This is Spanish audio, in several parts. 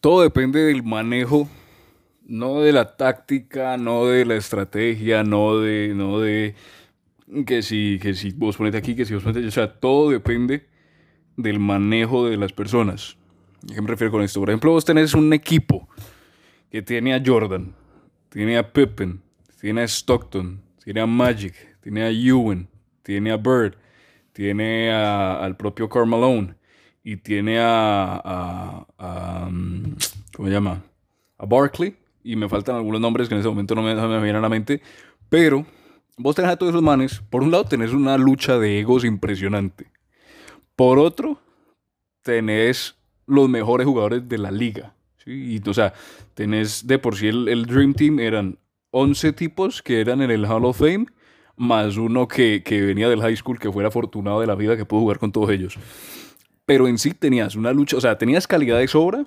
todo depende del manejo, no de la táctica, no de la estrategia, no de, no de que si, que si vos ponete aquí, que si vos ponete allá, o sea, todo depende del manejo de las personas. ¿A qué me refiero con esto? Por ejemplo, vos tenés un equipo que tiene a Jordan, tiene a Pippen, tiene a Stockton, tiene a Magic, tiene a Ewan, tiene a Bird, tiene al propio Carmelo y tiene a, mm, ¿cómo se llama? A Barkley y me faltan algunos nombres que en ese momento no me, no me vienen a la mente, pero vos tenés a todos esos manes, por un lado tenés una lucha de egos impresionante, por otro tenés los mejores jugadores de la liga, ¿sí? y, o sea, tenés de por sí el, el Dream Team eran 11 tipos que eran en el Hall of Fame más uno que, venía del high school, que fuera afortunado de la vida, que pudo jugar con todos ellos. Pero en sí tenías una lucha, o sea, tenías calidad de sobra,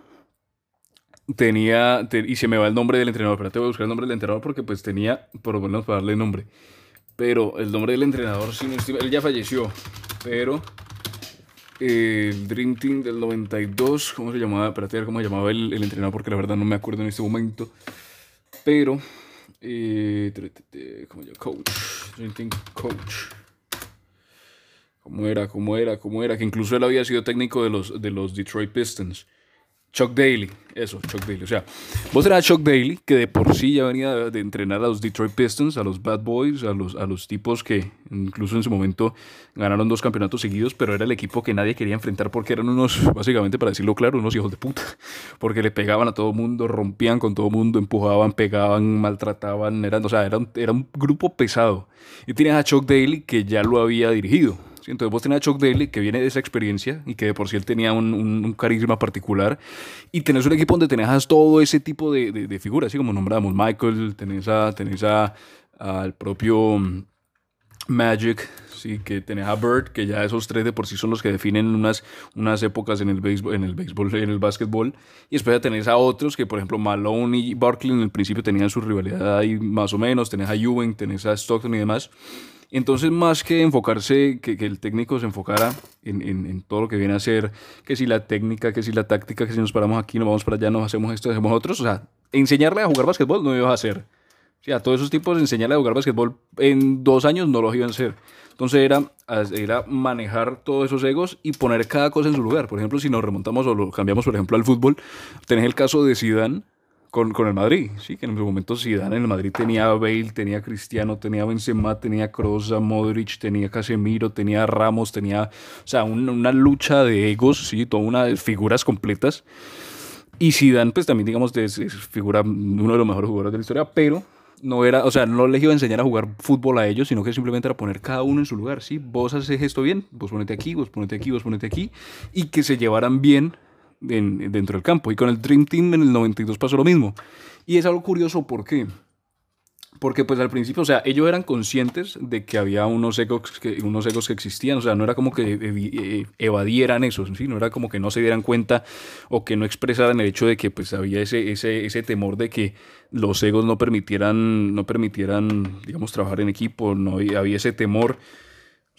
tenía, y se me va el nombre del entrenador, pero te voy a buscar el nombre del entrenador porque pues tenía, por lo menos para darle nombre. Pero el nombre del entrenador, sí, él ya falleció, pero el Dream Team del 92, ¿cómo se llamaba? Espérate, ver cómo se llamaba el, entrenador porque la verdad no me acuerdo en este momento. Pero eh, ¿Cómo Coach. Coach. ¿Cómo era? ¿Cómo era? ¿Cómo era? Que incluso él había sido técnico de los, de los Detroit Pistons. Chuck Daly, eso, Chuck Daly. O sea, vos eras Chuck Daly, que de por sí ya venía de, entrenar a los Detroit Pistons, a los Bad Boys, a los, a los tipos que incluso en su momento ganaron dos campeonatos seguidos, pero era el equipo que nadie quería enfrentar porque eran unos, básicamente para decirlo claro, unos hijos de puta. Porque le pegaban a todo mundo, rompían con todo mundo, empujaban, pegaban, maltrataban. Eran, o sea, era era un grupo pesado. Y tienes a Chuck Daly que ya lo había dirigido. Entonces vos tenés a Chuck Daly, que viene de esa experiencia y que de por sí él tenía un, un, carisma particular. Y tenés un equipo donde tenés todo ese tipo de, de, figuras, así como nombramos Michael, tenés, a, tenés a, al propio mm, Magic, sí, que tenés a Bird, que ya esos tres de por sí son los que definen unas, unas épocas en el béisbol, en el béisbol, en el básquetbol. Y después tenés a otros que, por ejemplo, Malone y Barkley en el principio tenían su rivalidad ahí más o menos. Tenés a Ewing, tenés a Stockton y demás. Entonces, más que enfocarse, que, el técnico se enfocara en, todo lo que viene a ser, que si la técnica, que si la táctica, que si nos paramos aquí, nos vamos para allá, nos hacemos esto, hacemos otros, o sea, enseñarle a jugar básquetbol no iba a hacer. O sea, todos esos tipos enseñarle a jugar básquetbol en dos años no los iban a hacer. Entonces era, era manejar todos esos egos y poner cada cosa en su lugar. Por ejemplo, si nos remontamos o lo cambiamos, por ejemplo, al fútbol, tenés el caso de Zidane, con, con, el Madrid, sí, que en su momento Zidane en el Madrid tenía a Bale, tenía Cristiano, tenía a Benzema, tenía a Kroos, a Modric, tenía Casemiro, tenía Ramos, tenía, o sea, una lucha de egos, sí, toda una figuras completas. Y Zidane, pues también, digamos, es, figura uno de los mejores jugadores de la historia, pero no era, o sea, no les iba a enseñar a jugar fútbol a ellos, sino que simplemente era poner cada uno en su lugar, sí, vos haces esto bien, vos ponete aquí, vos ponete aquí, vos ponete aquí, y que se llevaran bien dentro del campo. Y con el Dream Team en el 92 pasó lo mismo. Y es algo curioso, ¿por qué? Porque pues al principio, o sea, ellos eran conscientes de que había unos egos que, unos egos que existían, o sea, no era como que eh, evadieran eso, ¿sí? no era como que no se dieran cuenta o que no expresaran el hecho de que pues había ese, ese, ese temor de que los egos no permitieran, no permitieran, digamos, trabajar en equipo, no había ese temor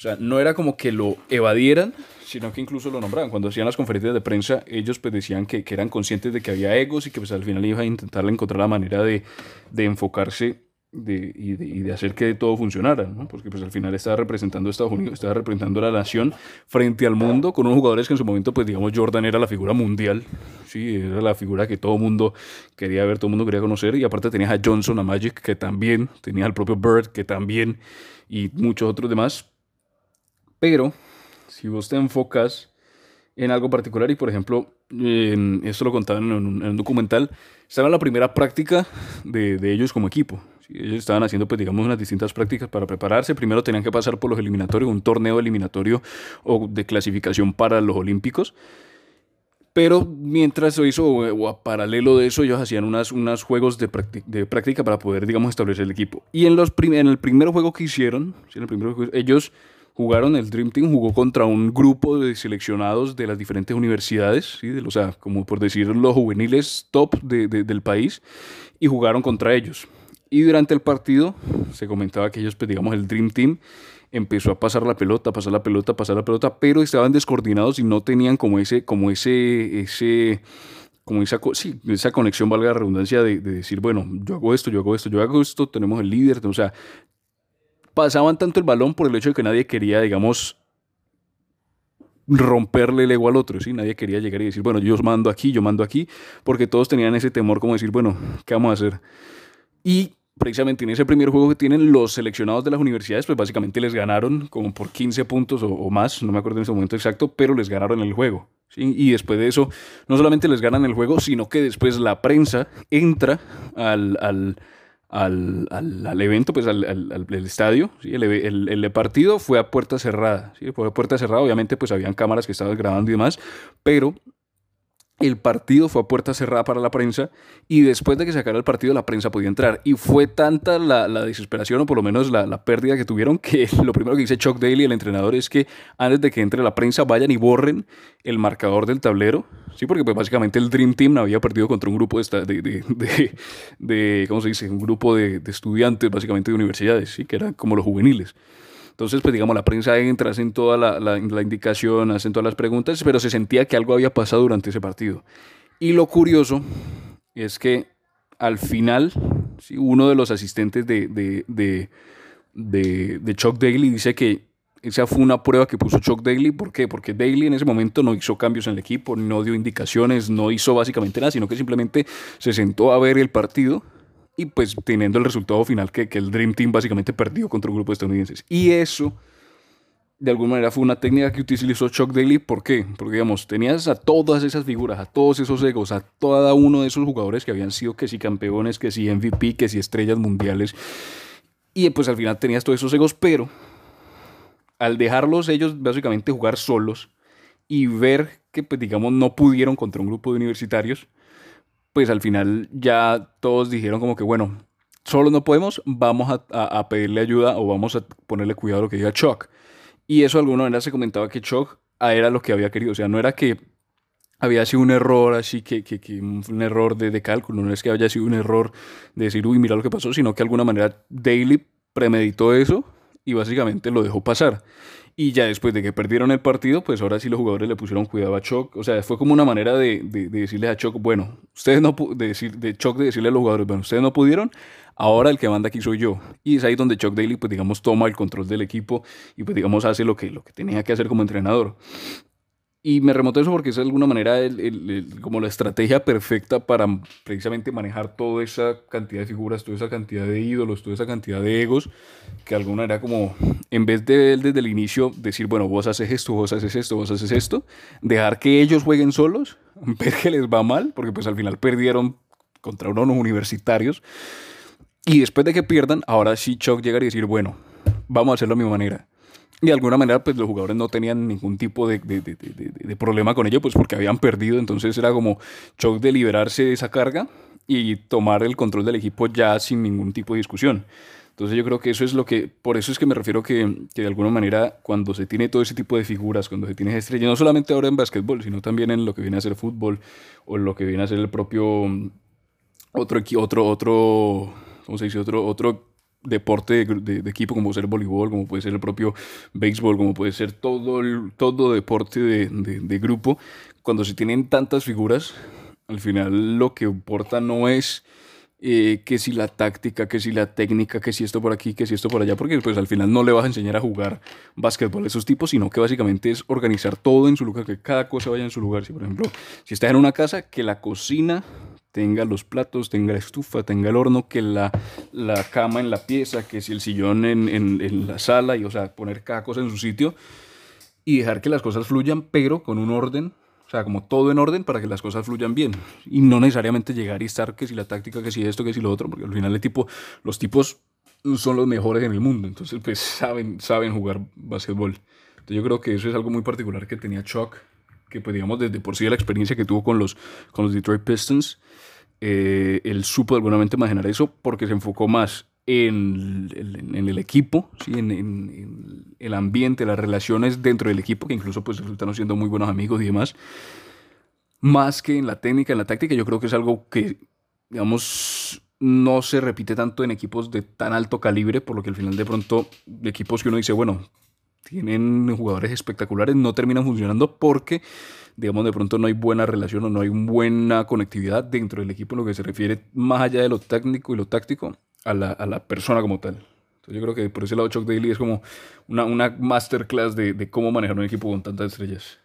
sea, no era como que lo evadieran, sino que incluso lo nombraban. Cuando hacían las conferencias de prensa, ellos pues decían que, que eran conscientes de que había egos y que pues al final iban a intentar encontrar la manera de, de enfocarse de, y, de, hacer que todo funcionara, porque pues al final estaba representando a Estados Unidos, estaba representando a la nación frente al mundo con unos jugadores que en su momento, pues digamos, Jordan era la figura mundial, sí, era la figura que todo mundo quería ver, todo mundo quería conocer, y aparte tenías a Johnson, a Magic, que también, tenía al propio Bird, que también, y muchos otros demás, pero si vos te enfocas en algo particular y por ejemplo, en, esto lo contaban en un, documental, estaba en la primera práctica de, de ellos como equipo. Ellos estaban haciendo, pues digamos, unas distintas prácticas para prepararse. Primero tenían que pasar por los eliminatorios, un torneo eliminatorio o de clasificación para los Olímpicos. Pero mientras eso, o a paralelo de eso, ellos hacían unas, unos juegos de, de, práctica para poder, digamos, establecer el equipo. Y en, los en el primer juego que hicieron, en el primer ellos jugaron, el Dream Team jugó contra un grupo de seleccionados de las diferentes universidades, ¿sí? o sea, como por decir los juveniles top del país, y jugaron contra ellos. Y durante el partido se comentaba que ellos, pues, digamos, el Dream Team empezó a pasar la pelota, pasar la pelota, pasar la pelota, pero estaban descoordinados y no tenían como ese, como ese, ese como esa, sí, esa conexión, valga la redundancia, de, decir, bueno, yo hago esto, yo hago esto, yo hago esto, tenemos el líder, o sea, pasaban tanto el balón por el hecho de que nadie quería, digamos, romperle el ego al otro, ¿sí? Nadie quería llegar y decir, bueno, yo mando aquí, yo mando aquí, porque todos tenían ese temor como decir, bueno, ¿qué vamos a hacer? Y precisamente en ese primer juego que tienen los seleccionados de las universidades, pues básicamente les ganaron como por 15 puntos o, más, no me acuerdo en ese momento exacto, pero les ganaron el juego. Y después de eso, no solamente les ganan el juego, sino que después la prensa entra al, al, al, al evento, pues al, estadio. ¿sí? El, el, partido fue a puerta cerrada. ¿sí? Fue a puerta cerrada, obviamente pues habían cámaras que estaban grabando y demás, pero el partido fue a puerta cerrada para la prensa y después de que se acabara el partido la prensa podía entrar. Y fue tanta la, desesperación o por lo menos la, pérdida que tuvieron que lo primero que dice Chuck Daly, el entrenador, es que antes de que entre la prensa vayan y borren el marcador del tablero. Sí, porque pues básicamente el Dream Team había perdido contra un grupo de, de, de, ¿cómo se dice? Un grupo de, estudiantes básicamente de universidades, ¿sí? que eran como los juveniles. Entonces, pues digamos, la prensa entra, hacen toda la, la, indicación, hacen todas las preguntas, pero se sentía que algo había pasado durante ese partido. Y lo curioso es que al final, uno de los asistentes de, de, de, de, Chuck Daly dice que esa fue una prueba que puso Chuck Daly. ¿Por qué? Porque Daly en ese momento no hizo cambios en el equipo, no dio indicaciones, no hizo básicamente nada, sino que simplemente se sentó a ver el partido y pues teniendo el resultado final que, que, el Dream Team básicamente perdió contra un grupo de estadounidenses. Y eso, de alguna manera, fue una técnica que utilizó Chuck Daly. ¿Por qué? Porque, digamos, tenías a todas esas figuras, a todos esos egos, a cada uno de esos jugadores que habían sido que si campeones, que si MVP, que si estrellas mundiales. Y pues al final tenías todos esos egos, pero al dejarlos ellos básicamente jugar solos y ver que, pues digamos, no pudieron contra un grupo de universitarios, pues al final ya todos dijeron como que, bueno, solo no podemos, vamos a, pedirle ayuda o vamos a ponerle cuidado a lo que diga Chuck. Y eso de alguna manera se comentaba que Chuck era lo que había querido, o sea, no era que había sido un error así, que, que, que un error de, de, cálculo, no es que haya sido un error de decir, uy, mira lo que pasó, sino que de alguna manera Daly premeditó eso y básicamente lo dejó pasar. Y ya después de que perdieron el partido, pues ahora sí los jugadores le pusieron cuidado a Choc. O sea, fue como una manera de, de, decirle a Choc, bueno, ustedes no de decir, de Choc de decirle a los jugadores, bueno, ustedes no pudieron, ahora el que manda aquí soy yo. Y es ahí donde Chuck Daly, pues digamos, toma el control del equipo y pues digamos hace lo que, lo que tenía que hacer como entrenador. Y me remoto eso porque es de alguna manera como la estrategia perfecta para precisamente manejar toda esa cantidad de figuras, toda esa cantidad de ídolos, toda esa cantidad de egos, que de alguna manera como, en vez de él desde el inicio decir, bueno, vos haces esto, vos haces esto, vos haces esto, dejar que ellos jueguen solos, ver que les va mal, porque pues al final perdieron contra unos universitarios, y después de que pierdan, ahora sí Chuck llega y decir, bueno, vamos a hacerlo a mi manera y de alguna manera, pues los jugadores no tenían ningún tipo de, de, problema con ello, pues porque habían perdido. Entonces era como shock de liberarse de esa carga y tomar el control del equipo ya sin ningún tipo de discusión. Entonces yo creo que eso es lo que, por eso es que me refiero que, que de alguna manera cuando se tiene todo ese tipo de figuras, cuando se tiene estrella, no solamente ahora en básquetbol, sino también en lo que viene a ser fútbol o lo que viene a ser el propio, otro, otro, otro, ¿cómo se dice? Otro, otro deporte de, equipo, como puede ser el voleibol, como puede ser el propio béisbol, como puede ser todo, el, todo deporte de, grupo, cuando se tienen tantas figuras, al final lo que importa no es eh, que si la táctica, que si la técnica, que si esto por aquí, que si esto por allá, porque pues al final no le vas a enseñar a jugar básquetbol a esos tipos, sino que básicamente es organizar todo en su lugar, que cada cosa vaya en su lugar. Si por ejemplo, si estás en una casa, que la cocina tenga los platos, tenga la estufa, tenga el horno, que la, la cama en la pieza, que si el sillón en, en, la sala, y o sea, poner cada cosa en su sitio y dejar que las cosas fluyan, pero con un orden, o sea, como todo en orden para que las cosas fluyan bien. Y no necesariamente llegar y estar que si la táctica, que si esto, que si lo otro, porque al final el tipo, los tipos son los mejores en el mundo, entonces pues saben, saben jugar básquetbol. Entonces yo creo que eso es algo muy particular que tenía Chuck que pues digamos desde por sí la experiencia que tuvo con los, con los Detroit Pistons, eh, él supo de alguna manera manejar eso porque se enfocó más en, en, el equipo, ¿sí? En, en, el ambiente, las relaciones dentro del equipo, que incluso pues resultaron siendo muy buenos amigos y demás, más que en la técnica, en la táctica, yo creo que es algo que, digamos, no se repite tanto en equipos de tan alto calibre, por lo que al final de pronto, equipos que uno dice, bueno, tienen jugadores espectaculares, no terminan funcionando porque digamos, de pronto no hay buena relación o no hay buena conectividad dentro del equipo en lo que se refiere más allá de lo técnico y lo táctico a la, a la persona como tal. Entonces yo creo que por ese lado Chuck Daly es como una, una masterclass de, de cómo manejar un equipo con tantas estrellas.